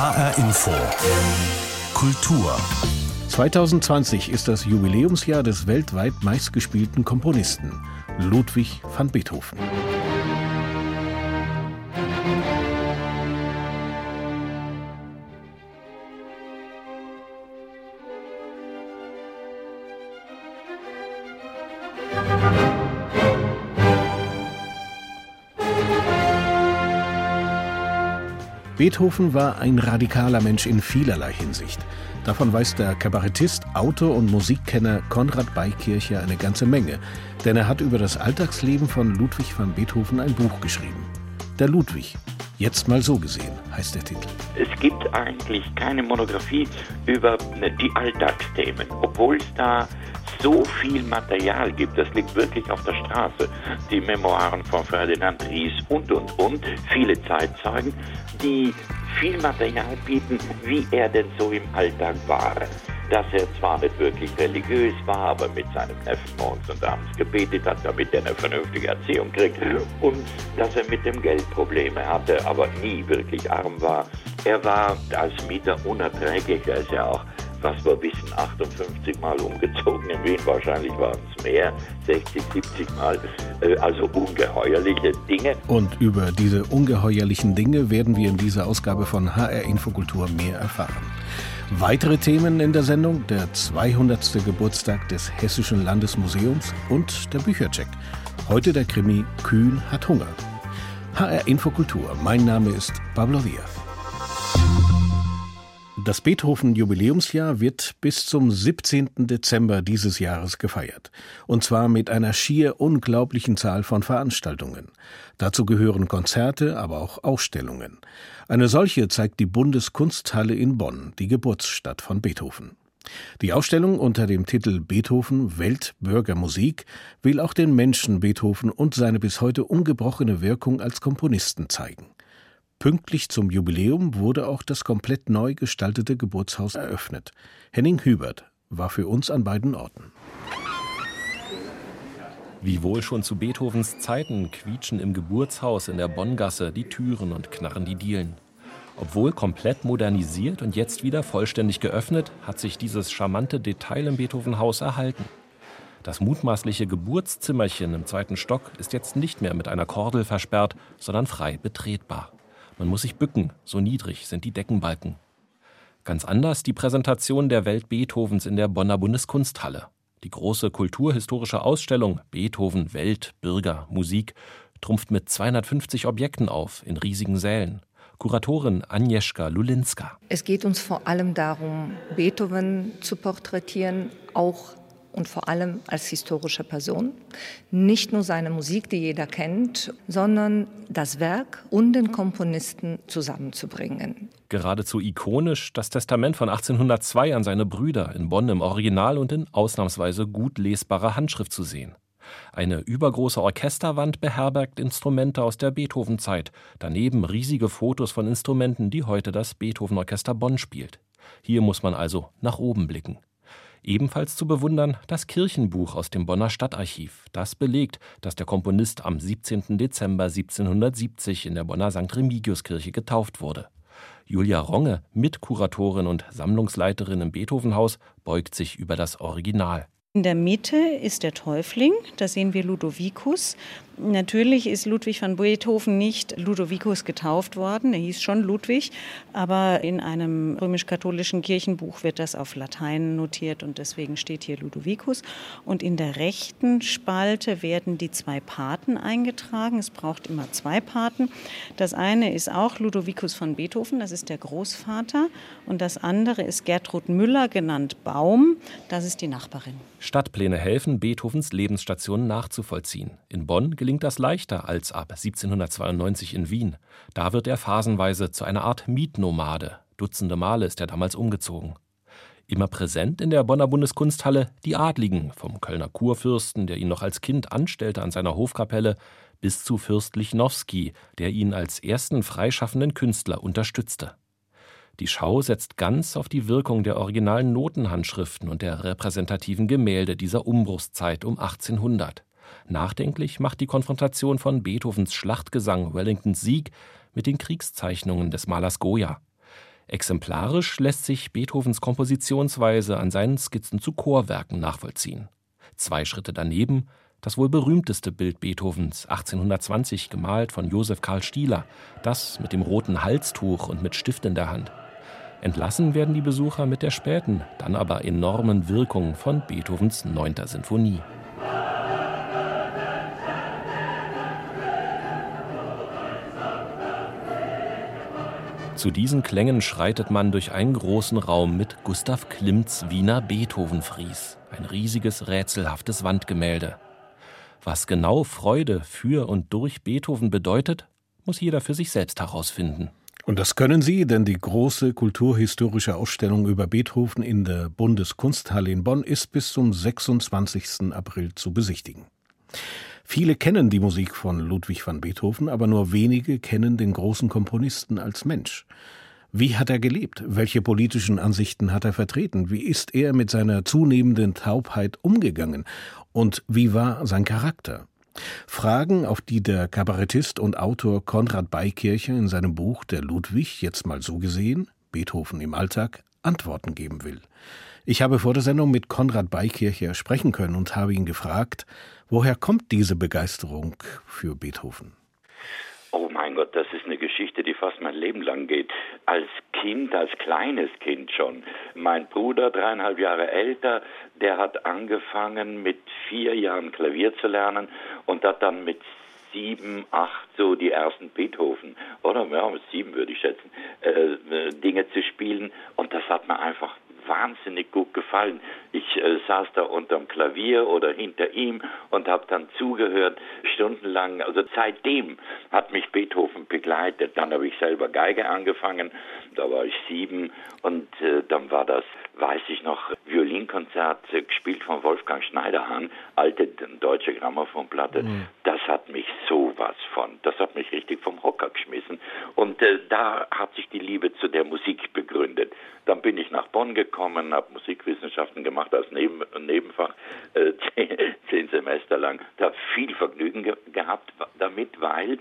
HR Info. Kultur. 2020 ist das Jubiläumsjahr des weltweit meistgespielten Komponisten Ludwig van Beethoven. Beethoven war ein radikaler Mensch in vielerlei Hinsicht. Davon weiß der Kabarettist, Autor und Musikkenner Konrad Beikircher eine ganze Menge, denn er hat über das Alltagsleben von Ludwig van Beethoven ein Buch geschrieben. Der Ludwig, jetzt mal so gesehen, heißt der Titel. Es gibt eigentlich keine Monographie über die Alltagsthemen, obwohl es da so viel Material gibt. Das liegt wirklich auf der Straße. Die Memoiren von Ferdinand Ries und, und, und. Viele Zeitzeugen, die viel Material bieten, wie er denn so im Alltag war. Dass er zwar nicht wirklich religiös war, aber mit seinem Neffen morgens und abends gebetet hat, damit er eine vernünftige Erziehung kriegt. Und dass er mit dem Geld Probleme hatte, aber nie wirklich arm war. Er war als Mieter unerträglich. Er ist ja auch was wir wissen, 58 Mal umgezogen in Wien, wahrscheinlich waren es mehr, 60, 70 Mal, äh, also ungeheuerliche Dinge. Und über diese ungeheuerlichen Dinge werden wir in dieser Ausgabe von HR Infokultur mehr erfahren. Weitere Themen in der Sendung, der 200. Geburtstag des Hessischen Landesmuseums und der Büchercheck. Heute der Krimi Kühn hat Hunger. HR Infokultur, mein Name ist Pablo Diaz. Das Beethoven-Jubiläumsjahr wird bis zum 17. Dezember dieses Jahres gefeiert. Und zwar mit einer schier unglaublichen Zahl von Veranstaltungen. Dazu gehören Konzerte, aber auch Ausstellungen. Eine solche zeigt die Bundeskunsthalle in Bonn, die Geburtsstadt von Beethoven. Die Ausstellung unter dem Titel Beethoven Welt Bürgermusik will auch den Menschen Beethoven und seine bis heute ungebrochene Wirkung als Komponisten zeigen. Pünktlich zum Jubiläum wurde auch das komplett neu gestaltete Geburtshaus eröffnet. Henning Hubert war für uns an beiden Orten. Wie wohl schon zu Beethovens Zeiten quietschen im Geburtshaus in der Bonngasse die Türen und knarren die Dielen. Obwohl komplett modernisiert und jetzt wieder vollständig geöffnet, hat sich dieses charmante Detail im Beethovenhaus erhalten. Das mutmaßliche Geburtszimmerchen im zweiten Stock ist jetzt nicht mehr mit einer Kordel versperrt, sondern frei betretbar. Man muss sich bücken, so niedrig sind die Deckenbalken. Ganz anders die Präsentation der Welt Beethovens in der Bonner Bundeskunsthalle. Die große kulturhistorische Ausstellung Beethoven, Welt, Bürger, Musik trumpft mit 250 Objekten auf in riesigen Sälen. Kuratorin Agnieszka Lulinska. Es geht uns vor allem darum, Beethoven zu porträtieren, auch und vor allem als historische Person. Nicht nur seine Musik, die jeder kennt, sondern das Werk und den Komponisten zusammenzubringen. Geradezu ikonisch das Testament von 1802 an seine Brüder in Bonn im Original und in ausnahmsweise gut lesbarer Handschrift zu sehen. Eine übergroße Orchesterwand beherbergt Instrumente aus der Beethoven-Zeit, daneben riesige Fotos von Instrumenten, die heute das Beethoven-Orchester Bonn spielt. Hier muss man also nach oben blicken. Ebenfalls zu bewundern das Kirchenbuch aus dem Bonner Stadtarchiv. Das belegt, dass der Komponist am 17. Dezember 1770 in der Bonner St. Remigiuskirche getauft wurde. Julia Ronge, Mitkuratorin und Sammlungsleiterin im Beethovenhaus, beugt sich über das Original. In der Mitte ist der Täufling, da sehen wir Ludovicus. Natürlich ist Ludwig van Beethoven nicht Ludovicus getauft worden, er hieß schon Ludwig, aber in einem römisch-katholischen Kirchenbuch wird das auf Latein notiert und deswegen steht hier Ludovicus. Und in der rechten Spalte werden die zwei Paten eingetragen. Es braucht immer zwei Paten. Das eine ist auch Ludovicus von Beethoven, das ist der Großvater, und das andere ist Gertrud Müller, genannt Baum, das ist die Nachbarin. Stadtpläne helfen, Beethovens Lebensstationen nachzuvollziehen. In Bonn gelingt das leichter als ab 1792 in Wien. Da wird er phasenweise zu einer Art Mietnomade. Dutzende Male ist er damals umgezogen. Immer präsent in der Bonner Bundeskunsthalle die Adligen, vom Kölner Kurfürsten, der ihn noch als Kind anstellte an seiner Hofkapelle, bis zu Fürst Lichnowsky, der ihn als ersten freischaffenden Künstler unterstützte. Die Schau setzt ganz auf die Wirkung der originalen Notenhandschriften und der repräsentativen Gemälde dieser Umbruchszeit um 1800. Nachdenklich macht die Konfrontation von Beethovens Schlachtgesang Wellingtons Sieg mit den Kriegszeichnungen des Malers Goya. Exemplarisch lässt sich Beethovens Kompositionsweise an seinen Skizzen zu Chorwerken nachvollziehen. Zwei Schritte daneben das wohl berühmteste Bild Beethovens, 1820 gemalt von Josef Karl Stieler, das mit dem roten Halstuch und mit Stift in der Hand. Entlassen werden die Besucher mit der späten, dann aber enormen Wirkung von Beethovens 9. Sinfonie. Zu diesen Klängen schreitet man durch einen großen Raum mit Gustav Klimts Wiener Beethoven-Fries, ein riesiges, rätselhaftes Wandgemälde. Was genau Freude für und durch Beethoven bedeutet, muss jeder für sich selbst herausfinden. Und das können Sie, denn die große kulturhistorische Ausstellung über Beethoven in der Bundeskunsthalle in Bonn ist bis zum 26. April zu besichtigen. Viele kennen die Musik von Ludwig van Beethoven, aber nur wenige kennen den großen Komponisten als Mensch. Wie hat er gelebt? Welche politischen Ansichten hat er vertreten? Wie ist er mit seiner zunehmenden Taubheit umgegangen? Und wie war sein Charakter? Fragen, auf die der Kabarettist und Autor Konrad Beikircher in seinem Buch Der Ludwig, jetzt mal so gesehen, Beethoven im Alltag, Antworten geben will. Ich habe vor der Sendung mit Konrad Beikircher sprechen können und habe ihn gefragt, woher kommt diese Begeisterung für Beethoven? Oh mein Gott, das ist eine Geschichte, die fast mein Leben lang geht. Als Kind, als kleines Kind schon. Mein Bruder, dreieinhalb Jahre älter, der hat angefangen mit vier Jahren Klavier zu lernen und hat dann mit sieben, acht so die ersten Beethoven, oder ja, sieben würde ich schätzen, äh, äh Dinge zu spielen. Und das hat mir einfach wahnsinnig gut gefallen. Ich äh, saß da unterm Klavier oder hinter ihm und habe dann zugehört, stundenlang. Also seitdem hat mich Beethoven begleitet. Dann habe ich selber Geige angefangen, da war ich sieben und äh, dann war das, weiß ich noch, Violinkonzert äh, gespielt von Wolfgang Schneiderhahn, alte deutsche Grammophonplatte. Mhm. Das hat mich sowas von, das hat mich richtig vom Hocker geschmissen. Und äh, da hat sich die Liebe zu der Musik begründet. Dann bin ich nach Bonn gekommen, habe Musikwissenschaften gemacht als Neben Nebenfach, äh, zehn, zehn, Semester lang. Da habe viel Vergnügen ge gehabt damit, weil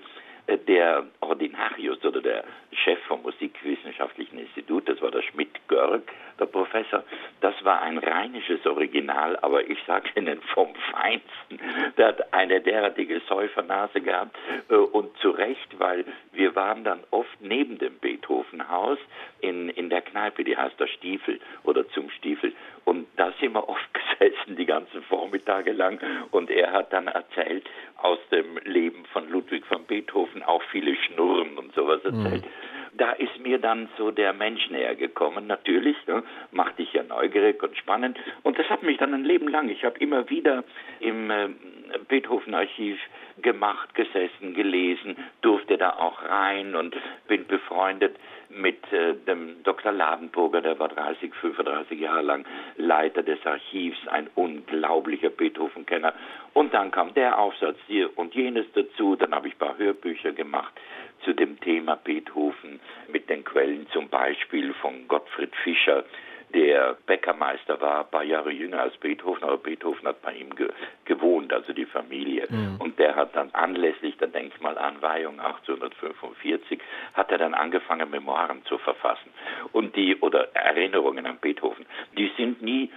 der Ordinarius oder der Chef vom Musikwissenschaftlichen Institut, das war der Schmidt-Görg, der Professor, das war ein rheinisches Original, aber ich sage Ihnen vom Feinsten. Der hat eine derartige Säufernase gehabt äh, und zu Recht, weil wir waren dann oft neben dem Beethovenhaus in, in der Kneipe, die heißt der Stiefel oder zum Stiefel und da sind wir oft gesessen die ganzen Vormittage lang und er hat dann erzählt aus dem Leben von Ludwig van Beethoven auch viele Schnurren und sowas erzählt. Mhm da ist mir dann so der Mensch näher gekommen, natürlich, ne, macht dich ja neugierig und spannend. Und das hat mich dann ein Leben lang, ich habe immer wieder im äh, Beethoven-Archiv gemacht, gesessen, gelesen, durfte da auch rein und bin befreundet mit äh, dem Dr. Ladenburger, der war 30, 35 Jahre lang Leiter des Archivs, ein unglaublicher Beethoven-Kenner. Und dann kam der Aufsatz hier und jenes dazu, dann habe ich ein paar Hörbücher gemacht zu dem Thema Beethoven mit den Quellen zum Beispiel von Gottfried Fischer, der Bäckermeister war, ein paar Jahre jünger als Beethoven, aber Beethoven hat bei ihm ge gewohnt, also die Familie. Mhm. Und der hat dann anlässlich der Denkmalanweihung 1845, hat er dann angefangen, Memoiren zu verfassen. Und die, oder Erinnerungen an Beethoven, die sind nie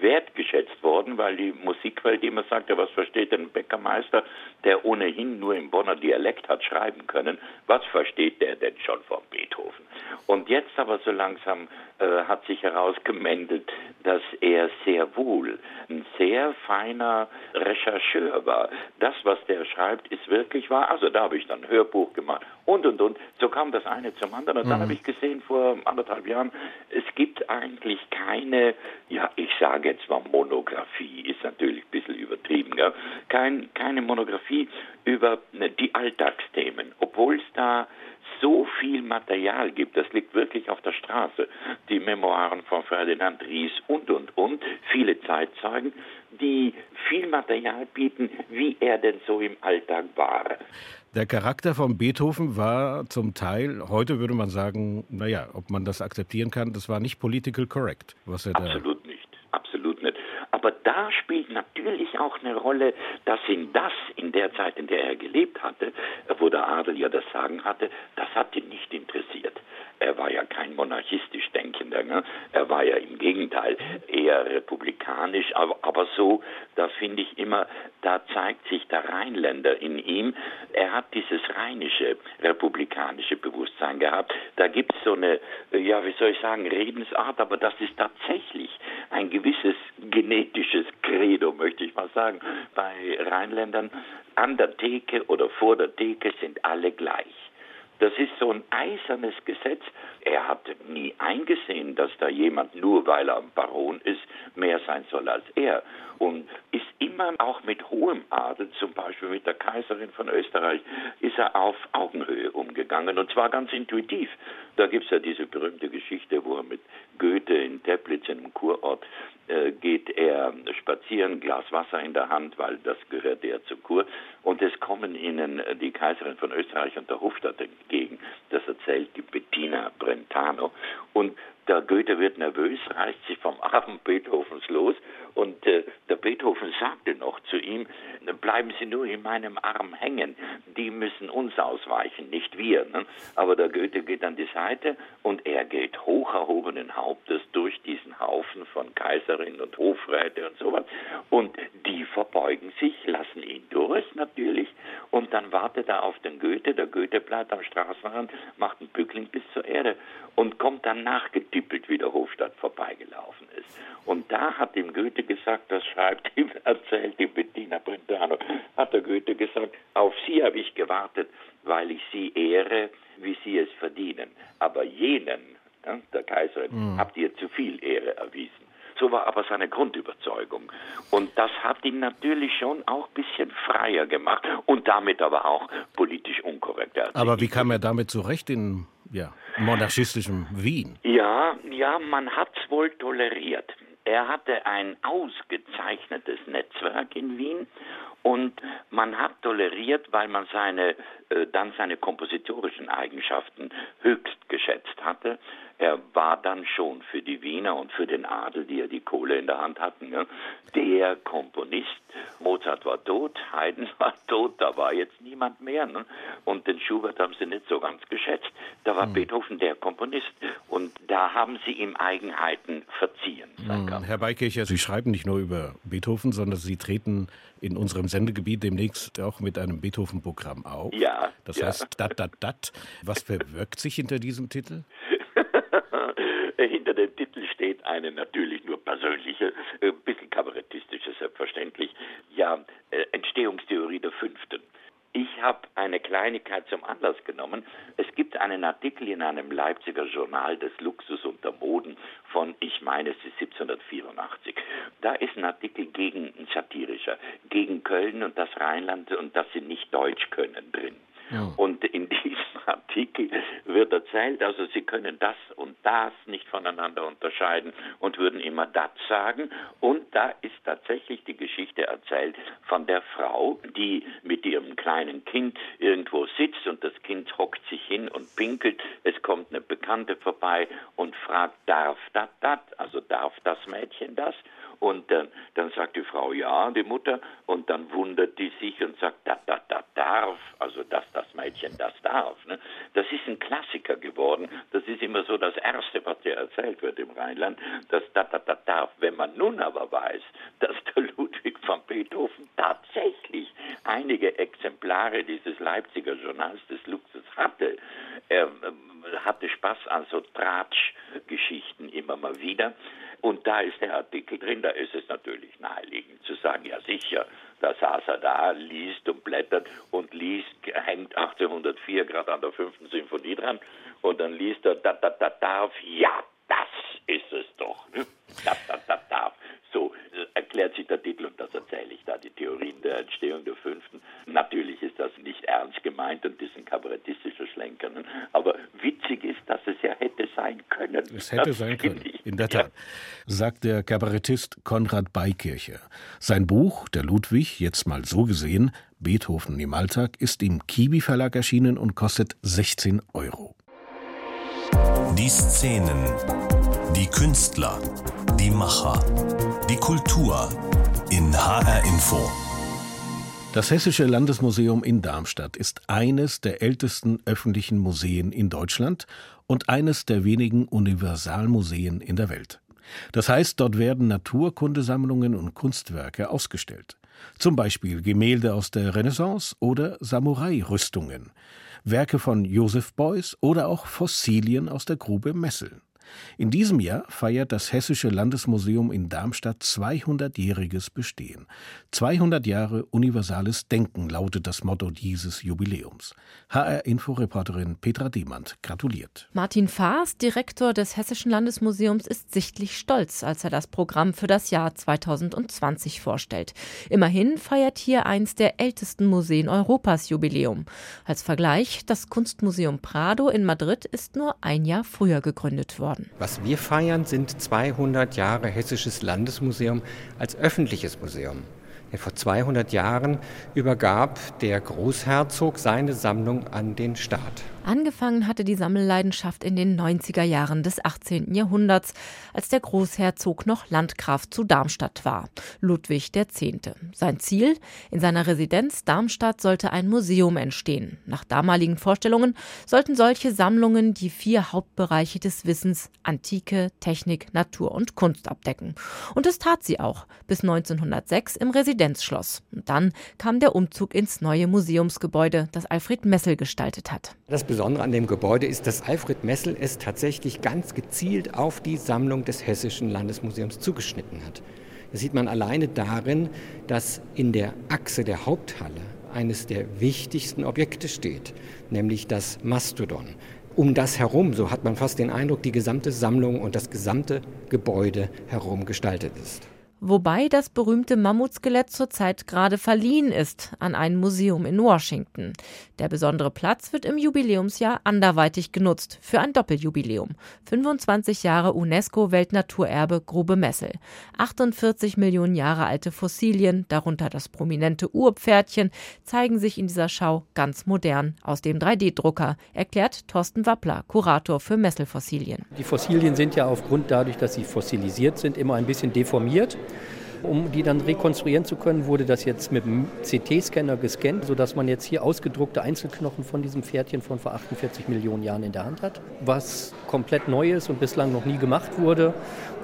wertgeschätzt worden, weil die Musikwelt immer sagte, was versteht denn ein Bäckermeister, der ohnehin nur im Bonner Dialekt hat schreiben können, was versteht der denn schon von Beethoven? Und jetzt aber so langsam äh, hat sich herausgemändelt, dass er sehr wohl ein sehr feiner Rechercheur war. Das, was der schreibt, ist wirklich wahr. Also da habe ich dann ein Hörbuch gemacht und und und. So kam das eine zum anderen. Und mhm. dann habe ich gesehen vor anderthalb Jahren, es gibt eigentlich keine, ja, ich sage jetzt mal Monographie, ist natürlich ein bisschen übertrieben, gell? Kein, keine Monographie über ne, die Alltagsthemen, obwohl es da so viel Material gibt, das liegt wirklich auf der Straße. Die Memoiren von Ferdinand Ries und, und, und, viele Zeitzeugen, die viel Material bieten, wie er denn so im Alltag war. Der Charakter von Beethoven war zum Teil, heute würde man sagen, naja, ob man das akzeptieren kann, das war nicht political correct, was er Absolut spielt natürlich auch eine Rolle, dass ihn das in der Zeit, in der er gelebt hatte, wo der Adel ja das Sagen hatte, das hat ihn nicht interessiert. Er war ja kein monarchistisch Denkender. Ne? Er war ja im Gegenteil eher republikanisch, aber, aber so, da finde ich immer, da zeigt sich der Rheinländer in ihm. Er hat dieses rheinische, republikanische Bewusstsein gehabt. Da gibt es so eine, ja, wie soll ich sagen, Redensart, aber das ist tatsächlich ein gewisses genetisches Credo, möchte ich mal sagen, bei Rheinländern. An der Theke oder vor der Theke sind alle gleich. Das ist so ein eisernes Gesetz. Er hat nie eingesehen, dass da jemand, nur weil er ein Baron ist, mehr sein soll als er. Und ist immer auch mit hohem Adel, zum Beispiel mit der Kaiserin von Österreich, ist er auf Augenhöhe umgegangen. Und zwar ganz intuitiv. Da gibt es ja diese berühmte Geschichte, wo er mit Goethe in Teplitz, in einem Kurort, äh, geht er spazieren, Glas Wasser in der Hand, weil das gehört er zur Kur. Und es kommen ihnen die Kaiserin von Österreich und der Hofstadt entgegen. Das erzählt die Bettina Brentano. Und der Goethe wird nervös, reißt sich vom Arm Beethovens los und äh, der Beethoven sagte noch zu ihm, bleiben Sie nur in meinem Arm hängen, die müssen uns ausweichen, nicht wir. Ne? Aber der Goethe geht an die Seite und er geht hoch erhobenen Hauptes durch diesen Haufen von Kaiserin und Hofräte und sowas und die verbeugen sich, lassen ihn durch natürlich und dann wartet er auf den Goethe, der Goethe bleibt am Straßenrand, macht einen Bückling bis zur Erde und kommt dann nachgetippelt, wie der Hofstadt vorbeigelaufen. Und da hat ihm Goethe gesagt, das schreibt ihm, erzählt die Bettina Brentano, hat der Goethe gesagt, auf Sie habe ich gewartet, weil ich Sie ehre, wie Sie es verdienen. Aber jenen, der Kaiserin, mhm. habt ihr zu viel Ehre erwiesen. So war aber seine Grundüberzeugung. Und das hat ihn natürlich schon auch ein bisschen freier gemacht und damit aber auch politisch unkorrekt. Aber wie kam er damit zurecht in ja, monarchistischem Wien? Ja, ja, man hat es wohl toleriert. Er hatte ein ausgezeichnetes Netzwerk in Wien und man hat toleriert, weil man seine, äh, dann seine kompositorischen Eigenschaften höchst geschätzt hatte. Er war dann schon für die Wiener und für den Adel, die ja die Kohle in der Hand hatten, ja, der Komponist. Mozart war tot, Haydn war tot, da war jetzt niemand mehr. Ne? Und den Schubert haben sie nicht so ganz geschätzt. Da war mhm. Beethoven der Komponist. Und da haben sie ihm Eigenheiten verziehen. Mhm. Herr Beikircher, Sie schreiben nicht nur über Beethoven, sondern Sie treten in unserem Sendegebiet demnächst auch mit einem Beethoven-Programm auf. Ja. Das ja. heißt Dat, Dat, Dat. Was verwirkt sich hinter diesem Titel? Hinter dem Titel steht eine natürlich nur persönliche, ein äh, bisschen kabarettistische, selbstverständlich, ja, äh, Entstehungstheorie der Fünften. Ich habe eine Kleinigkeit zum Anlass genommen. Es gibt einen Artikel in einem Leipziger Journal des Luxus und der Moden von, ich meine, es ist 1784. Da ist ein Artikel gegen, ein satirischer, gegen Köln und das Rheinland und dass sie nicht Deutsch können drin. Und in diesem Artikel wird erzählt, also sie können das und das nicht voneinander unterscheiden und würden immer das sagen. Und da ist tatsächlich die Geschichte erzählt von der Frau, die mit ihrem kleinen Kind irgendwo sitzt und das Kind hockt sich hin und pinkelt. Es kommt eine Bekannte vorbei und fragt, darf das das? Also darf das Mädchen das? Und dann, dann sagt die Frau ja, die Mutter, und dann wundert die sich und sagt, da, da, da darf, also dass das Mädchen das darf. Ne? Das ist ein Klassiker geworden. Das ist immer so das Erste, was dir erzählt wird im Rheinland, dass da, da, da darf. Wenn man nun aber weiß, dass der Ludwig von Beethoven tatsächlich einige Exemplare dieses Leipziger Journals des Luxus hatte, er ähm, hatte Spaß an so Tratsch-Geschichten immer mal wieder. Und da ist der Artikel drin, da ist es natürlich naheliegend zu sagen, ja sicher, da saß er da, liest und blättert und liest, hängt 1804 gerade an der fünften Symphonie dran und dann liest er, da, da, da darf, ja, das ist es doch, sich der Titel und das erzähle ich da, die Theorien der Entstehung der Fünften. Natürlich ist das nicht ernst gemeint und ist ein kabarettistischer Schlenker, aber witzig ist, dass es ja hätte sein können. Es hätte das sein können, in der Tat. Ja sagt der Kabarettist Konrad Beikircher. Sein Buch, Der Ludwig, jetzt mal so gesehen, Beethoven im Alltag, ist im Kiwi Verlag erschienen und kostet 16 Euro. Die Szenen, die Künstler, die Macher, die Kultur in HR Info. Das Hessische Landesmuseum in Darmstadt ist eines der ältesten öffentlichen Museen in Deutschland und eines der wenigen Universalmuseen in der Welt. Das heißt, dort werden Naturkundesammlungen und Kunstwerke ausgestellt. Zum Beispiel Gemälde aus der Renaissance oder Samurai-Rüstungen, Werke von Joseph Beuys oder auch Fossilien aus der Grube Messel. In diesem Jahr feiert das Hessische Landesmuseum in Darmstadt 200-jähriges Bestehen. 200 Jahre universales Denken lautet das Motto dieses Jubiläums. HR-Inforeporterin Petra Demand gratuliert. Martin Faas, Direktor des Hessischen Landesmuseums, ist sichtlich stolz, als er das Programm für das Jahr 2020 vorstellt. Immerhin feiert hier eins der ältesten Museen Europas Jubiläum. Als Vergleich, das Kunstmuseum Prado in Madrid ist nur ein Jahr früher gegründet worden worden. Was wir feiern, sind 200 Jahre Hessisches Landesmuseum als öffentliches Museum. Vor 200 Jahren übergab der Großherzog seine Sammlung an den Staat. Angefangen hatte die Sammelleidenschaft in den 90er Jahren des 18. Jahrhunderts, als der Großherzog noch Landgraf zu Darmstadt war, Ludwig X. Sein Ziel? In seiner Residenz Darmstadt sollte ein Museum entstehen. Nach damaligen Vorstellungen sollten solche Sammlungen die vier Hauptbereiche des Wissens Antike, Technik, Natur und Kunst abdecken. Und das tat sie auch, bis 1906 im Residenzschloss. Und dann kam der Umzug ins neue Museumsgebäude, das Alfred Messel gestaltet hat. Das Besondere an dem Gebäude ist, dass Alfred Messel es tatsächlich ganz gezielt auf die Sammlung des Hessischen Landesmuseums zugeschnitten hat. Das sieht man alleine darin, dass in der Achse der Haupthalle eines der wichtigsten Objekte steht, nämlich das Mastodon. Um das herum, so hat man fast den Eindruck, die gesamte Sammlung und das gesamte Gebäude herum gestaltet ist wobei das berühmte Mammutskelett zurzeit gerade verliehen ist an ein Museum in Washington. Der besondere Platz wird im Jubiläumsjahr anderweitig genutzt für ein Doppeljubiläum. 25 Jahre UNESCO-Weltnaturerbe Grube Messel. 48 Millionen Jahre alte Fossilien, darunter das prominente Urpferdchen, zeigen sich in dieser Schau ganz modern aus dem 3D-Drucker, erklärt Thorsten Wappler, Kurator für Messelfossilien. Die Fossilien sind ja aufgrund dadurch, dass sie fossilisiert sind, immer ein bisschen deformiert. Um die dann rekonstruieren zu können, wurde das jetzt mit dem CT-Scanner gescannt, sodass man jetzt hier ausgedruckte Einzelknochen von diesem Pferdchen von vor 48 Millionen Jahren in der Hand hat. Was komplett neu ist und bislang noch nie gemacht wurde,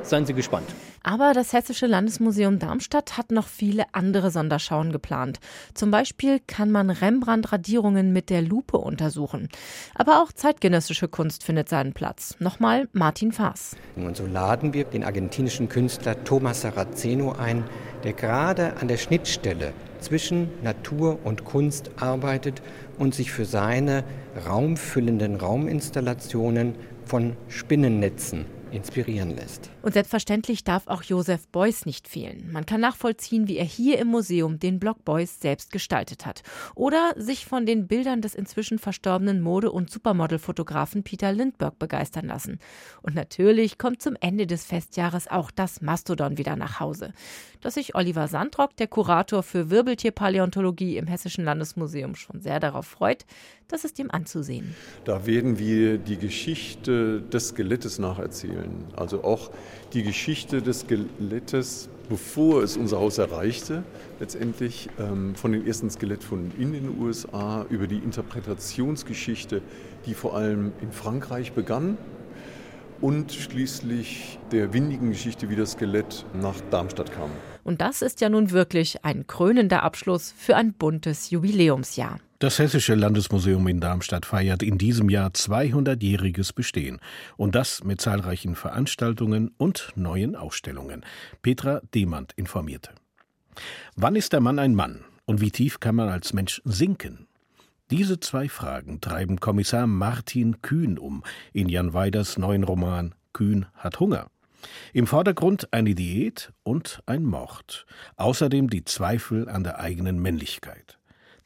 seien Sie gespannt. Aber das Hessische Landesmuseum Darmstadt hat noch viele andere Sonderschauen geplant. Zum Beispiel kann man Rembrandt-Radierungen mit der Lupe untersuchen. Aber auch zeitgenössische Kunst findet seinen Platz. Nochmal Martin Faas. Und so laden wir den argentinischen Künstler Thomas Saraceno ein, der gerade an der Schnittstelle zwischen Natur und Kunst arbeitet und sich für seine raumfüllenden Rauminstallationen von Spinnennetzen inspirieren lässt. Und selbstverständlich darf auch Joseph Beuys nicht fehlen. Man kann nachvollziehen, wie er hier im Museum den Block Beuys selbst gestaltet hat. Oder sich von den Bildern des inzwischen verstorbenen Mode- und Supermodelfotografen Peter Lindbergh begeistern lassen. Und natürlich kommt zum Ende des Festjahres auch das Mastodon wieder nach Hause. Dass sich Oliver Sandrock, der Kurator für Wirbeltierpaläontologie im Hessischen Landesmuseum, schon sehr darauf freut, das ist ihm anzusehen. Da werden wir die Geschichte des Skelettes nacherzählen. Also auch die Geschichte des Skelettes, bevor es unser Haus erreichte, letztendlich ähm, von den ersten Skelettfunden in den USA über die Interpretationsgeschichte, die vor allem in Frankreich begann und schließlich der windigen Geschichte, wie das Skelett nach Darmstadt kam. Und das ist ja nun wirklich ein krönender Abschluss für ein buntes Jubiläumsjahr. Das Hessische Landesmuseum in Darmstadt feiert in diesem Jahr 200-jähriges Bestehen und das mit zahlreichen Veranstaltungen und neuen Ausstellungen. Petra Demand informierte. Wann ist der Mann ein Mann und wie tief kann man als Mensch sinken? Diese zwei Fragen treiben Kommissar Martin Kühn um in Jan Weiders neuen Roman Kühn hat Hunger. Im Vordergrund eine Diät und ein Mord, außerdem die Zweifel an der eigenen Männlichkeit.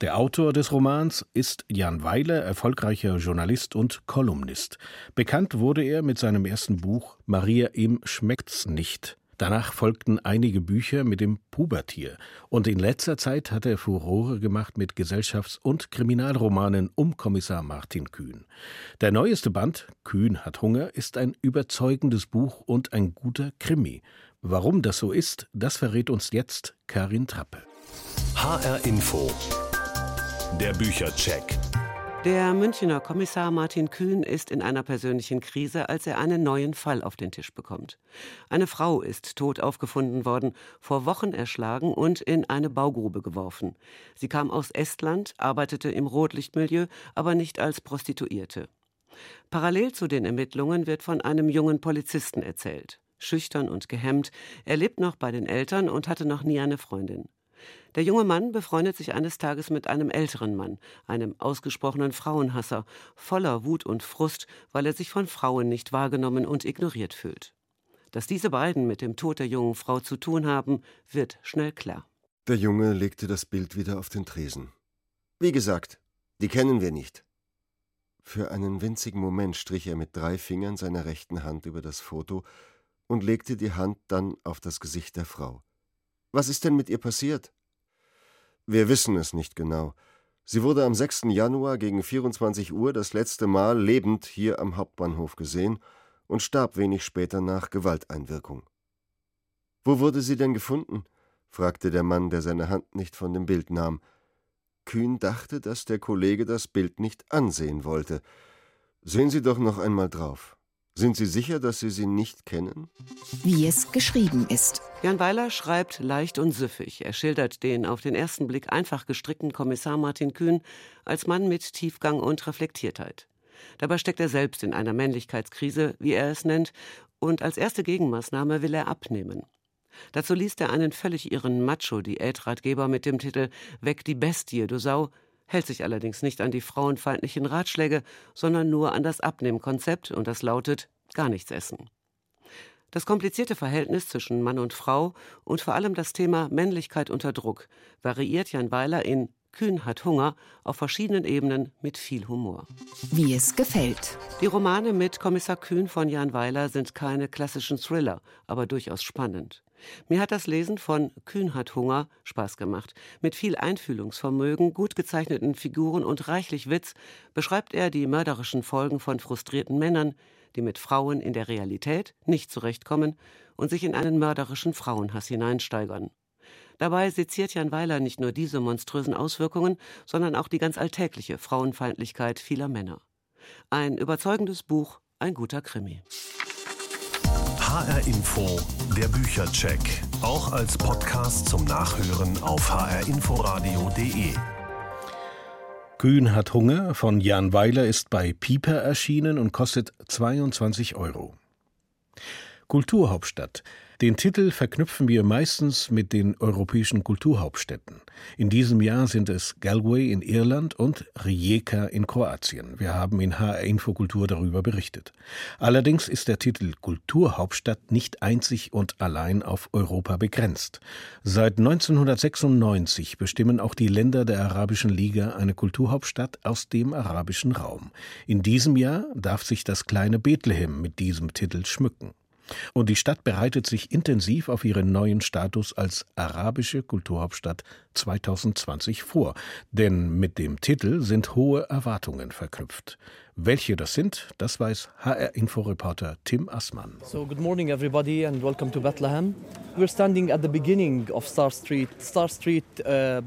Der Autor des Romans ist Jan Weiler, erfolgreicher Journalist und Kolumnist. Bekannt wurde er mit seinem ersten Buch Maria ihm schmeckt's nicht. Danach folgten einige Bücher mit dem Pubertier und in letzter Zeit hat er Furore gemacht mit Gesellschafts- und Kriminalromanen um Kommissar Martin Kühn. Der neueste Band Kühn hat Hunger ist ein überzeugendes Buch und ein guter Krimi. Warum das so ist, das verrät uns jetzt Karin Trappe. HR Info. Der Büchercheck. Der Münchner Kommissar Martin Kühn ist in einer persönlichen Krise, als er einen neuen Fall auf den Tisch bekommt. Eine Frau ist tot aufgefunden worden, vor Wochen erschlagen und in eine Baugrube geworfen. Sie kam aus Estland, arbeitete im Rotlichtmilieu, aber nicht als Prostituierte. Parallel zu den Ermittlungen wird von einem jungen Polizisten erzählt. Schüchtern und gehemmt, er lebt noch bei den Eltern und hatte noch nie eine Freundin. Der junge Mann befreundet sich eines Tages mit einem älteren Mann, einem ausgesprochenen Frauenhasser, voller Wut und Frust, weil er sich von Frauen nicht wahrgenommen und ignoriert fühlt. Dass diese beiden mit dem Tod der jungen Frau zu tun haben, wird schnell klar. Der Junge legte das Bild wieder auf den Tresen. Wie gesagt, die kennen wir nicht. Für einen winzigen Moment strich er mit drei Fingern seiner rechten Hand über das Foto und legte die Hand dann auf das Gesicht der Frau. Was ist denn mit ihr passiert? Wir wissen es nicht genau. Sie wurde am 6. Januar gegen 24 Uhr das letzte Mal lebend hier am Hauptbahnhof gesehen und starb wenig später nach Gewalteinwirkung. Wo wurde sie denn gefunden? fragte der Mann, der seine Hand nicht von dem Bild nahm. Kühn dachte, dass der Kollege das Bild nicht ansehen wollte. Sehen Sie doch noch einmal drauf. Sind Sie sicher, dass Sie sie nicht kennen? Wie es geschrieben ist. Jan Weiler schreibt leicht und süffig. Er schildert den auf den ersten Blick einfach gestrickten Kommissar Martin Kühn als Mann mit Tiefgang und Reflektiertheit. Dabei steckt er selbst in einer Männlichkeitskrise, wie er es nennt, und als erste Gegenmaßnahme will er abnehmen. Dazu liest er einen völlig irren Macho-Diätratgeber mit dem Titel Weg die Bestie, du Sau, hält sich allerdings nicht an die frauenfeindlichen Ratschläge, sondern nur an das Abnehmkonzept und das lautet gar nichts essen. Das komplizierte Verhältnis zwischen Mann und Frau und vor allem das Thema Männlichkeit unter Druck variiert Jan Weiler in Kühn hat Hunger auf verschiedenen Ebenen mit viel Humor. Wie es gefällt. Die Romane mit Kommissar Kühn von Jan Weiler sind keine klassischen Thriller, aber durchaus spannend. Mir hat das Lesen von Kühn hat Hunger Spaß gemacht. Mit viel Einfühlungsvermögen, gut gezeichneten Figuren und reichlich Witz beschreibt er die mörderischen Folgen von frustrierten Männern, die mit Frauen in der Realität nicht zurechtkommen und sich in einen mörderischen Frauenhass hineinsteigern. Dabei seziert Jan Weiler nicht nur diese monströsen Auswirkungen, sondern auch die ganz alltägliche Frauenfeindlichkeit vieler Männer. Ein überzeugendes Buch, ein guter Krimi. HR Info, der Büchercheck. Auch als Podcast zum Nachhören auf hrinforadio.de. Kühn hat Hunger von Jan Weiler ist bei Pieper erschienen und kostet 22 Euro. Kulturhauptstadt. Den Titel verknüpfen wir meistens mit den europäischen Kulturhauptstädten. In diesem Jahr sind es Galway in Irland und Rijeka in Kroatien. Wir haben in HR Infokultur darüber berichtet. Allerdings ist der Titel Kulturhauptstadt nicht einzig und allein auf Europa begrenzt. Seit 1996 bestimmen auch die Länder der Arabischen Liga eine Kulturhauptstadt aus dem arabischen Raum. In diesem Jahr darf sich das kleine Bethlehem mit diesem Titel schmücken. Und die Stadt bereitet sich intensiv auf ihren neuen Status als arabische Kulturhauptstadt 2020 vor, denn mit dem Titel sind hohe Erwartungen verknüpft. Welche das sind, das weiß HR-Inforeporter Tim Assmann. So, good morning everybody and welcome to Bethlehem. We're standing at the beginning of Star Street. Star Street uh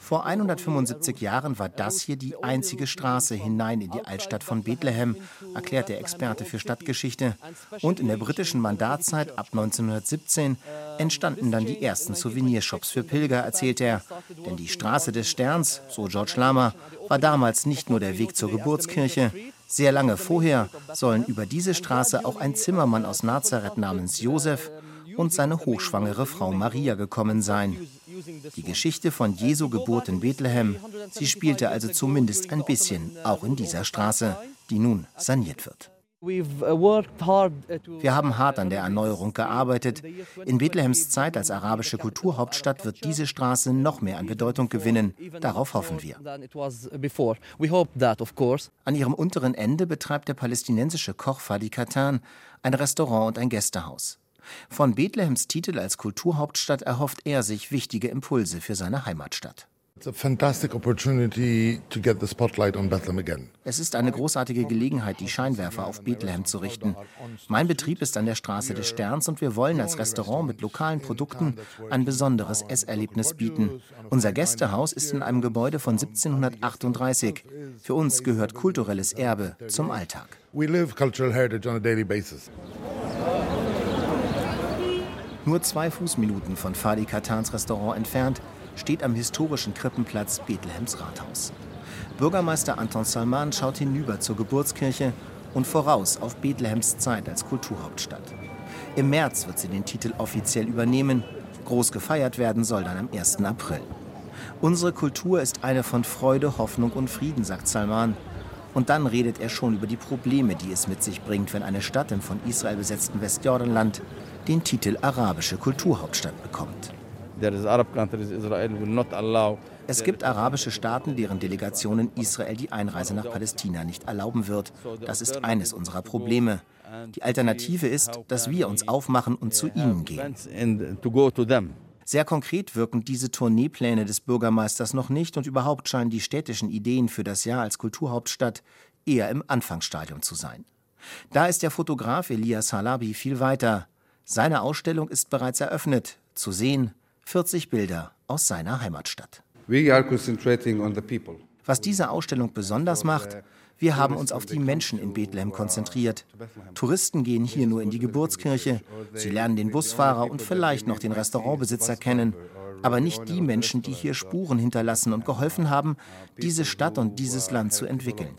vor 175 Jahren war das hier die einzige Straße hinein in die Altstadt von Bethlehem, erklärt der Experte für Stadtgeschichte. Und in der britischen Mandatszeit ab 1917 entstanden dann die ersten Souvenirshops für Pilger, erzählt er. Denn die Straße des Sterns, so George Lama, war damals nicht nur der Weg zur Geburtskirche. Sehr lange vorher sollen über diese Straße auch ein Zimmermann aus Nazareth namens Josef und seine hochschwangere Frau Maria gekommen sein. Die Geschichte von Jesu Geburt in Bethlehem, sie spielte also zumindest ein bisschen auch in dieser Straße, die nun saniert wird. Wir haben hart an der Erneuerung gearbeitet. In Bethlehems Zeit als arabische Kulturhauptstadt wird diese Straße noch mehr an Bedeutung gewinnen. Darauf hoffen wir. An ihrem unteren Ende betreibt der palästinensische Koch Fadi Katan ein Restaurant und ein Gästehaus. Von Bethlehems Titel als Kulturhauptstadt erhofft er sich wichtige Impulse für seine Heimatstadt. Es ist eine großartige Gelegenheit, die Scheinwerfer auf Bethlehem zu richten. Mein Betrieb ist an der Straße des Sterns und wir wollen als Restaurant mit lokalen Produkten ein besonderes Esserlebnis bieten. Unser Gästehaus ist in einem Gebäude von 1738. Für uns gehört kulturelles Erbe zum Alltag. Nur zwei Fußminuten von Fadi Katans Restaurant entfernt steht am historischen Krippenplatz Bethlehems Rathaus. Bürgermeister Anton Salman schaut hinüber zur Geburtskirche und voraus auf Bethlehems Zeit als Kulturhauptstadt. Im März wird sie den Titel offiziell übernehmen. Groß gefeiert werden soll dann am 1. April. Unsere Kultur ist eine von Freude, Hoffnung und Frieden, sagt Salman. Und dann redet er schon über die Probleme, die es mit sich bringt, wenn eine Stadt im von Israel besetzten Westjordanland den Titel arabische Kulturhauptstadt bekommt. Es gibt arabische Staaten, deren Delegationen Israel die Einreise nach Palästina nicht erlauben wird. Das ist eines unserer Probleme. Die Alternative ist, dass wir uns aufmachen und zu ihnen gehen. Sehr konkret wirken diese Tourneepläne des Bürgermeisters noch nicht und überhaupt scheinen die städtischen Ideen für das Jahr als Kulturhauptstadt eher im Anfangsstadium zu sein. Da ist der Fotograf Elias Halabi viel weiter. Seine Ausstellung ist bereits eröffnet. Zu sehen 40 Bilder aus seiner Heimatstadt. Was diese Ausstellung besonders macht, wir haben uns auf die Menschen in Bethlehem konzentriert. Touristen gehen hier nur in die Geburtskirche, sie lernen den Busfahrer und vielleicht noch den Restaurantbesitzer kennen aber nicht die Menschen, die hier Spuren hinterlassen und geholfen haben, diese Stadt und dieses Land zu entwickeln.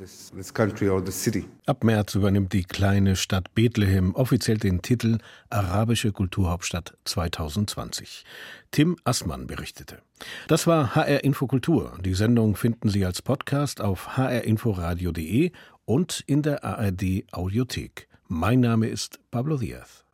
Ab März übernimmt die kleine Stadt Bethlehem offiziell den Titel Arabische Kulturhauptstadt 2020. Tim Assmann berichtete. Das war HR Infokultur. Die Sendung finden Sie als Podcast auf hrinforadio.de und in der ARD Audiothek. Mein Name ist Pablo Diaz.